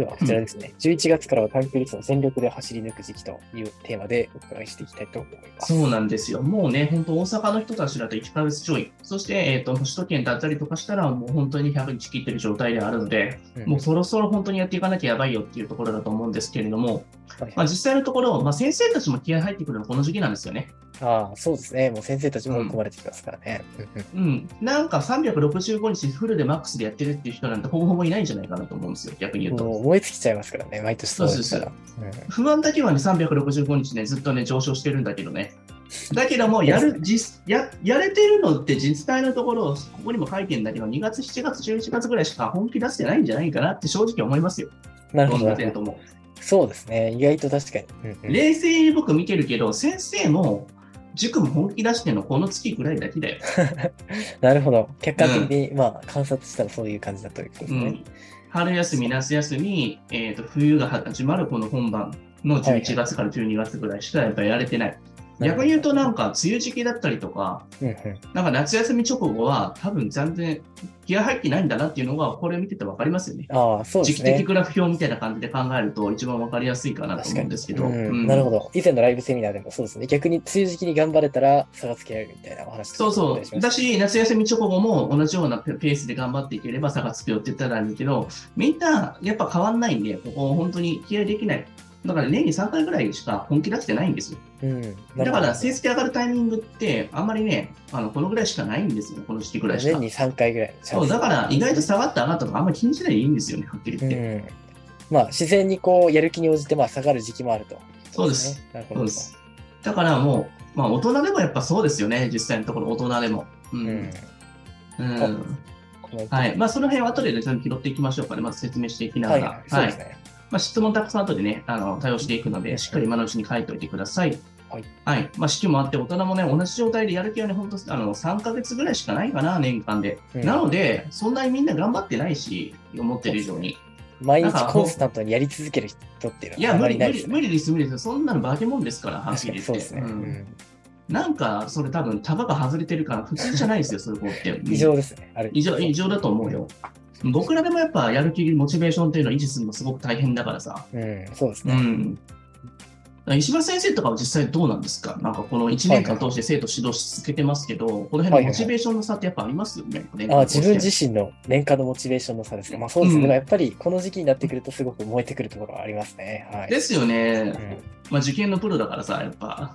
では、こちらですね。11月からは短距離走を全力で走り抜く時期というテーマでお伺いしていきたいと思います。そうなんですよ。もうね、本当大阪の人たちだと1ヶ月ちょい。そして、えっ、と、首都圏だったりとかしたら、もう本当に100日切ってる状態であるので、うんもうそろそろ本当にやっていかなきゃやばいよっていうところだと思うんですけれども、はいまあ、実際のところ、まあ、先生たちも気合入ってくるのはこの時期なんですよね。ああ、そうですね。もう先生たちも追い込まれてきますからね。うんうんうん。なんか365日フルでマックスでやってるっていう人なんてほぼほぼいないんじゃないかなと思うんですよ、逆に言うと。燃え尽きちゃいますからね、毎年そうですから。不安だけはね、365日ね、ずっとね、上昇してるんだけどね。だけども、やる、実、や、やれてるのって実際のところ、ここにも書いてるんだけど、2月、7月、11月ぐらいしか本気出してないんじゃないかなって正直思いますよ。なるほどどんな。点とも。そうですね。意外と確かに。うんうん冷静に僕見てるけど、先生も、塾も本気出してるのこの月ぐらいだけだよ。なるほど。客観的に、まあ、観察したらそういう感じだということですね。うん。春休み、夏休み、えっ、と、冬が始まるこの本番の11月から12月ぐらいしかやっぱりやれてない。逆に言うとなんか、梅雨時期だったりとか、うんうんなんか夏休み直後は多分全然気が入ってないんだなっていうのが、これ見ててわかりますよね。ああ、そうで時期すね。的グラフ表みたいな感じで考えると一番わかりやすいかなと思うんですけど。うんなるほど。以前のライブセミナーでもそうですね。逆に梅雨時期に頑張れたら差がつけられるみたいなお話そうそう。だしし、夏休み直後も同じようなペースで頑張っていければ差がつくよって言ったらいいんだけど、みんなやっぱ変わんないんで、ここ本当に気合できない。だから年に3回ぐらいしか本気出してないんですよ。うん。だから成績上がるタイミングってあんまりね、あのこのぐらいしかないんですよ。この時期ぐらいしか年。に3回ぐらいそう、だから意外と下がって上がったとかあんまり気にしないでいいんですよね、はっきり言って。うん。まあ、自然にこう、やる気に応じて、まあ、下がる時期もあると。そうです。ね。なるほど。そうです。だからもう、まあ大人でもやっぱそうですよね、実際のところ大人でも。う。うんん。うん。はい。まあその辺は後でね、全部拾っていきましょうかね。まず説明していきながら。はいはい。そうですね。まあ質問たくさん後でね、あの、対応していくので、しっかり今のうちに書いておいてください。はい。はい。まあ式もあって、大人もね、同じ状態でやる気はね、本当あの、3ヶ月ぐらいしかないかな、年間で。うんなので、そんなにみんな頑張ってないし、思ってる以上に。毎日コンスタントにやり続ける人っていういや、のはあま無理、無理、りないですね。無理です、無理です。そんなの化け物ですから、はっきり言って。そうですね。ううんん。なんか、それ多分、タガが外れてるから、普通じゃないですよ、そういう子って。異常ですね。ある異常、異常だと思うよ。僕らでもやっぱ、やる気、モチベーションっていうのを維持するのすごく大変だからさ。うん、そうですね。うん。石破先生とかは実際どうなんですか？なんかこの1年間通して生徒指導し続けてますけど、この辺のモチベーションの差ってやっぱありますよね？年あ間通して自分自身の年間のモチベーションの差ですか。まあそうですね。うんやっぱりこの時期になってくるとすごく燃えてくるところはありますね。はい。ですよね。うんまあ受験のプロだからさ、やっぱ。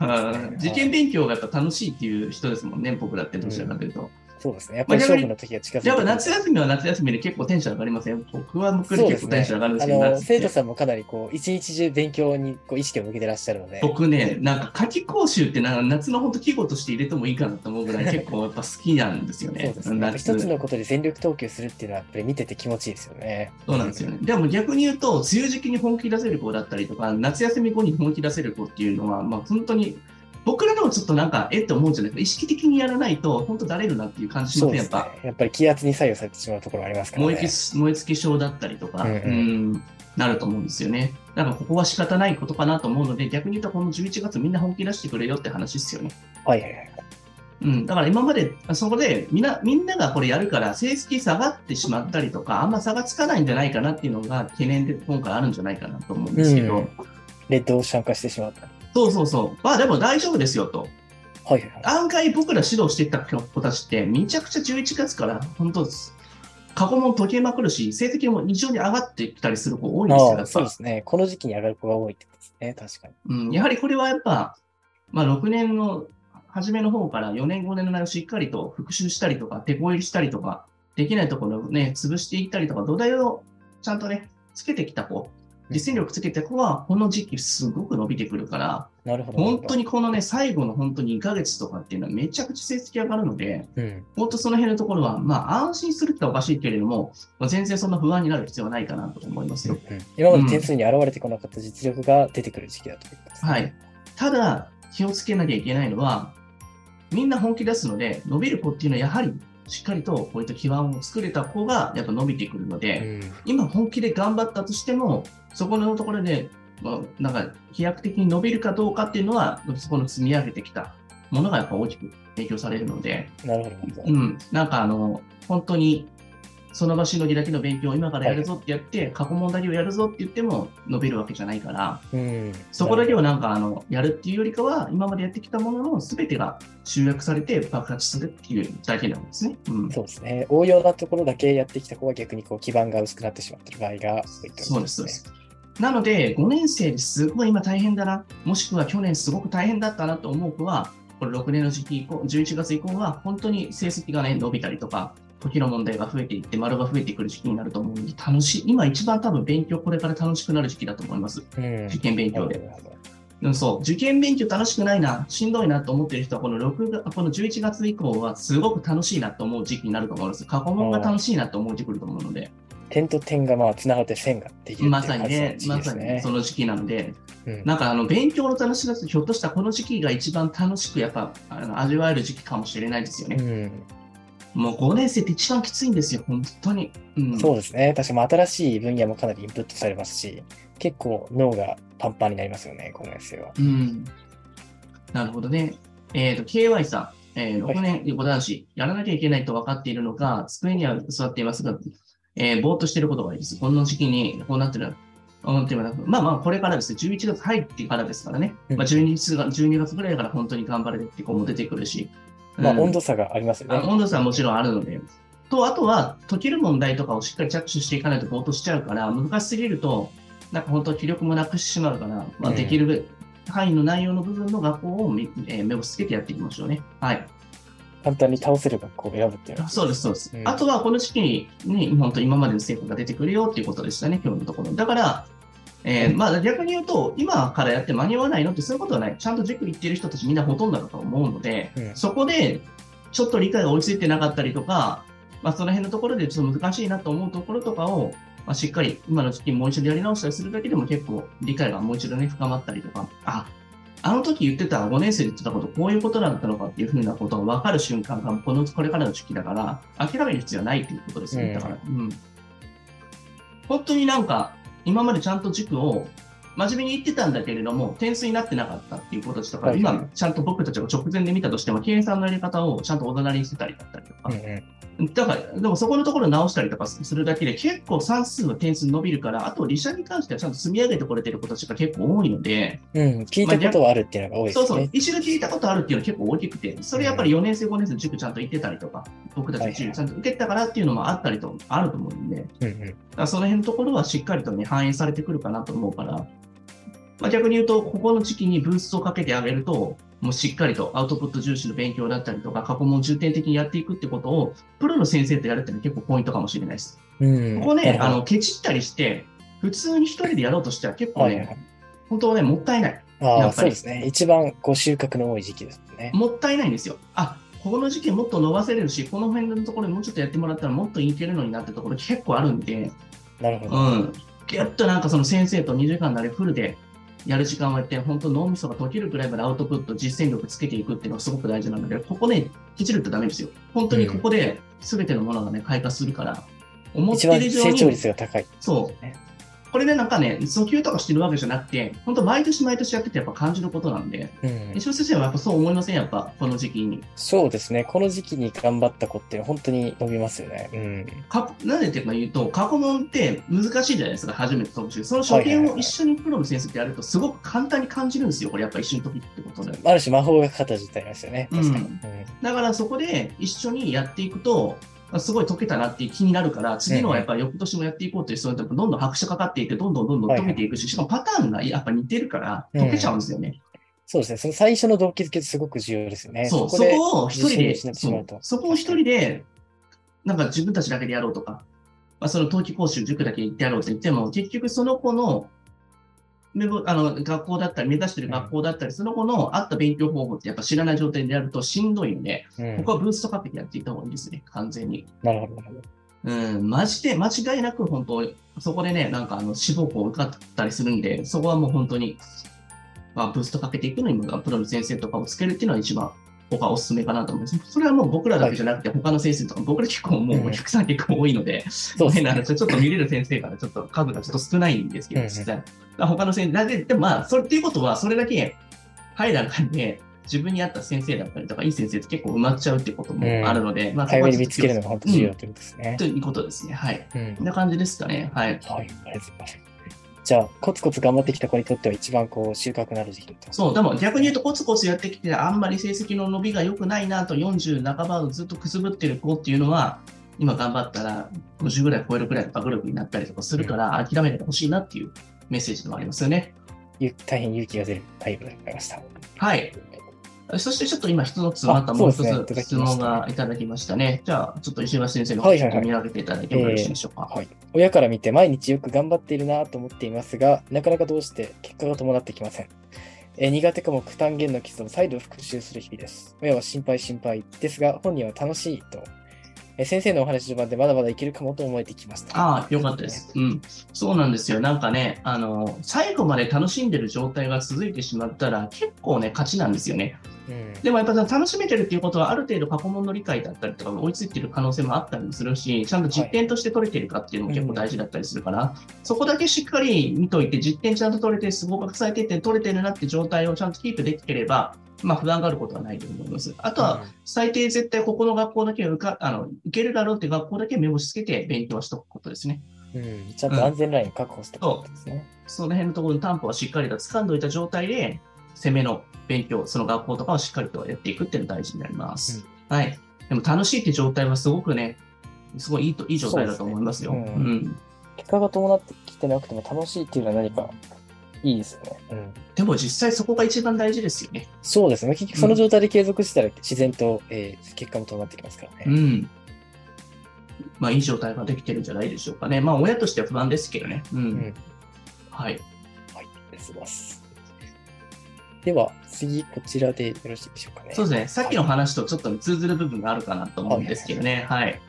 ね 受験勉強がやっぱ楽しいっていう人ですもんね、僕だってどちらかというと。そうですね。やっぱり勝負の時が近づいてやっぱ夏休みは夏休みで結構テンション上がりますよ。僕は僕そうですねで結構テンション上がるんですけど、あの夏って生徒さんもかなりこう一日中勉強にこう意識を向けてらっしゃるので。僕ね、なんか夏季講習ってな夏の本当季語として入れてもいいかなと思うぐらい 結構やっぱ好きなんですよね。そうですね。一つのことで全力投球するっていうのはやっぱり見てて気持ちいいですよね。そうなんですよね。でも逆に言うと、梅雨時期に本気出せる子だったりとか、夏休み後に本気出せる子っていうのは、まあ本当に、僕らでもちょっとなんか、えって思うんじゃないですか。意識的にやらないと、本当だれるなっていう感じしますねやっぱ。。やっぱり気圧に左右されてしまうところありますからね。燃えき燃え尽き症だったりとか、うんううんん、なると思うんですよね。だからここは仕方ないことかなと思うので、逆に言うとこの11月みんな本気出してくれよって話ですよね。はいはいはい。うん、だから今まで、そこでみんな、みんながこれやるから、成績下がってしまったりとか、あんま差がつかないんじゃないかなっていうのが懸念で今回あるんじゃないかなと思うんですけど、うんレッドオーシャン化してしまった。そうそうそう。まあでも大丈夫ですよと。はいはいはい。案外僕ら指導してた子たちって、めちゃくちゃ11月から本当です。過去問解けまくるし、成績も異常に上がってきたりする子多いんですよ。そうですね。この時期に上がる子が多いってことですね。確かに。うん、やはりこれはやっぱ、まあ6年の初めの方から4年5年の内容をしっかりと復習したりとか、手こ入りしたりとか、できないところをね、潰していったりとか、土台をちゃんとね、つけてきた子、実践力つけた子は、この時期すごく伸びてくるから、なるほど。本当にこのね、最後の本当に2ヶ月とかっていうのはめちゃくちゃ成績上がるので、うん。本当その辺のところは、まあ安心するっておかしいけれども、まあ全然そんな不安になる必要はないかなと思いますよ。うん今まで点数に現れてこなかった実力が出てくる時期だということですね。はい。ただ、気をつけなきゃいけないのは、みんな本気出すので、伸びる子っていうのはやはりしっかりとこういった基盤を作れた子がやっぱ伸びてくるので、うん。今本気で頑張ったとしても、そこのところで、まあ、なんか飛躍的に伸びるかどうかっていうのは、そこの積み上げてきたものがやっぱ大きく影響されるので、なるほどなるほど。うん、なんかあの、本当にその場しのぎだけの勉強を今からやるぞってやって、過去問だけをやるぞって言っても伸びるわけじゃないから、うん。そこだけをなんかあのやるっていうよりかは、今までやってきたものの全てが集約されて爆発するっていうだけなんですね。うん、そうですね。応用なところだけやってきた子は逆にこう基盤が薄くなってしまっている場合が多いとですすね。そうです。なので、5年生ですごい今大変だな、もしくは去年すごく大変だったなと思う子は、これ6年の時期以降、11月以降は本当に成績がね、伸びたりとか、時の問題が増えていって、丸が増えてくる時期になると思うので、楽しい、今一番多分勉強これから楽しくなる時期だと思います。うん。受験勉強で。うん、そう、受験勉強楽しくないな、しんどいなと思ってる人は、この6月、この11月以降はすごく楽しいなと思う時期になると思うんです。過去問が楽しいなと思う時期来ると思うので、点と点がまあつながって線ができるまさにね、まさにその時期なので、うんなんかあの勉強の楽しさってひょっとしたらこの時期が一番楽しくやっぱあの味わえる時期かもしれないですよね。うんもう5年生って一番きついんですよ、本当に。うん、そうですね。確かに新しい分野もかなりインプットされますし、結構脳がパンパンになりますよね、5年生は。うん。なるほどね。えっ、と、KY さん、えー6年横男子、やらなきゃいけないと分かっているのか、机には座っていますが、えーぼーっとしていることが多いです。この時期にこうなってる。思ってもなくまあまあ、これからですね、11月入ってからですからね、うんまあ、12, 月が12月ぐらいから本当に頑張れるって子も出てくるし、まあうん温度差がありますよね。あ温度差はもちろんあるので、と、あとは、解ける問題とかをしっかり着手していかないとぼーっとしちゃうから、難しすぎると、なんか本当気力もなくしてしまうから、まあ、うんできる範囲の内容の部分の学校を目,、えー目をつけてやっていきましょうね。はい。簡単に倒せる学校を選ぶっていう。そうです、そうです。うんあとは、この時期に、ね、本当今までの成果が出てくるよっていうことでしたね、今日のところ。だから、えーまあ逆に言うと、今からやって間に合わないのってそういうことはない。ちゃんと塾行ってる人たちみんなほとんどだと思うので、うんそこでちょっと理解が追いついてなかったりとか、まあ、その辺のところでちょっと難しいなと思うところとかを、まあ、しっかり今の時期にもう一度やり直したりするだけでも結構理解がもう一度ね、深まったりとか、あ、あの時言ってた5年生で言ってたこと、こういうことだったのかっていうふうなことが分かる瞬間がこのこれからの時期だから、諦める必要はないっていうことですね。うんだから、うん。本当になんか、今までちゃんと塾を真面目に言ってたんだけれども、点数になってなかったっていう子たちとか、今、ちゃんと僕たちが直前で見たとしても、計算のやり方をちゃんとおざなりにしてたりだったりとかだから、でもそこのところ直したりとかするだけで、結構算数の点数伸びるから、あと、理社に関してはちゃんと積み上げてこれてる子たちが結構多いので、うん、聞いたことはあるっていうのが多いですね。そうそう、一度聞いたことあるっていうのは結構大きくて、それやっぱり4年生、5年生、塾ちゃんと行ってたりとか、僕たち塾ちゃんと受けてたからっていうのもあったりと、あると思うんで、うんうその辺のところはしっかりとね、反映されてくるかなと思うから、まあ、逆に言うと、ここの時期にブーストをかけてあげると、もうしっかりとアウトプット重視の勉強だったりとか、過去問重点的にやっていくってことを、プロの先生とやるっていうのは結構ポイントかもしれないです。うん。ここね、あの、ケチったりして、普通に一人でやろうとしては結構ねはいはい、本当はね、もったいない。ああ、やっぱりそうですね。一番こう収穫の多い時期ですね。もったいないんですよ。あ、ここの時期もっと伸ばせれるし、この辺のところにもうちょっとやってもらったらもっといけるのになってところ結構あるんで、なるほど。うん。ぎゅっとなんかその先生と2時間なりフルでやる時間をやって、本当脳みそが溶けるくらいまでアウトプット、実践力つけていくっていうのがすごく大事なので、ここね、ケチるとダメですよ。本当にここで全てのものがね、開花するから、思ってる以上に、成長率が高い。そうね。これでなんかね、訴求とかしてるわけじゃなくて、本当毎年毎年やっててやっぱ感じることなんで、うん石尾先生はやっぱそう思いません？やっぱ、この時期に。そうですね。この時期に頑張った子って本当に伸びますよね。うん。かなんでっていうか言うと、過去問って難しいじゃないですか、初めて解くし。その初見を一緒にプロの先生とやると、すごく簡単に感じるんですよ、これやっぱ一緒に解くってことで。ある種魔法がかかった状態なんですよね。確かに。うんだからそこで一緒にやっていくと、あすごい解けたなっていう気になるから、次のはやっぱり翌年もやっていこうという、そういうとどんどん拍車かかっていって、どんどんどんどん解けていくし、しかもパターンがやっぱ似てるから、解けちゃうんですよね。そうですね。その最初の動機づけってすごく重要ですよね。そう、そでこを一人で、そこを一人で、なんか自分たちだけでやろうとか、まあ、その冬季講習、塾だけ行ってやろうと言っても、結局その子の、あの学校だったり、目指してる学校だったり、その子の合った勉強方法ってやっぱ知らない状態でやるとしんどいので、うんここはブーストかけてやっていった方がいいですね、完全に。なるほど。うん、マジで、間違いなく本当、そこでね、なんかあの志望校を受かったりするんで、そこはもう本当に、まあ、ブーストかけていくのにも、プロの先生とかをつけるっていうのは一番、僕はお勧めかなと思います。それはもう僕らだけじゃなくて、他の先生とか、僕ら結構もうお客さん結構多いので、そう。変な話、ちょっと見れる先生からちょっと数がちょっと少ないんですけど、うんうん実際。他の先生、だってでもまあ、それっていうことは、それだけハイランで、自分に合った先生だったりとか、いい先生って結構埋まっちゃうっていうこともあるので、まあ、早めに見そこはちょっとつけるのが本当重要ということですねと。いうことですね。はい。うんこんな感じですかね。はい。はい、ありがとうございます。じゃあ、コツコツ頑張ってきた子にとっては一番こう収穫のある時期。そう、でも逆に言うとコツコツやってきて、あんまり成績の伸びが良くないなと40半ばをずっとくすぶってる子っていうのは、今頑張ったら50ぐらい超えるぐらいの学力になったりとかするから、諦めないでほしいなっていうメッセージでもありますよね。ゆ大変勇気が出るタイプでございました。はい。そしてちょっと今一つまたあもう一そうですねいただつ質問きましたねがいただきましたね。じゃあ、ちょっと石橋先生のはいはいはい方ちょっと見上げていただいてもよろしいでしょうか？はい。親から見て毎日よく頑張っているなと思っていますが、なかなかどうして結果が伴ってきません。えー苦手科目単元の基礎を再度復習する日々です。親は心配心配ですが、本人は楽しいと。えー先生のお話序盤でまだまだいけるかもと思えてきました。ああ、よかったです。うん。そうなんですよ。なんかね、あの、最後まで楽しんでる状態が続いてしまったら、結構ね、勝ちなんですよね。うん。でもやっぱり楽しめてるっていうことは、ある程度過去問の理解だったりとか、追いついてる可能性もあったりもするし、ちゃんと実験として取れてるかっていうのも結構大事だったりするから、そこだけしっかり見といて、実験ちゃんと取れて、合格最低点取れてるなって状態をちゃんとキープできてれば、まあ不安があることはないと思います。あとは、最低絶対ここの学校だけは受かあの受けるだろうって学校だけ目星つけて勉強はしとくことですね。うん、うんちゃんと安全ラインを確保しておくことですね。その辺のところの担保はしっかりと掴んでおいた状態で、攻めの勉強、その学校とかをしっかりとやっていくっていうのが大事になります。はい。でも楽しいって状態はすごくね、すごいいいといい状態だと思いますよ。そうですねううんん。結果が伴ってきてなくても楽しいっていうのは何かいいですよね。うん。でも実際そこが一番大事ですよね。そうですね。結局その状態で継続したら自然と、えー結果も伴ってきますからね。うん。まあいい状態ができてるんじゃないでしょうかね。まあ親としては不安ですけどね。うん。うんはい。はい、ありがとうございます。では、次、こちらでよろしいでしょうかね。そうですね。さっきの話とちょっと通ずる部分があるかなと思うんですけどね。はい。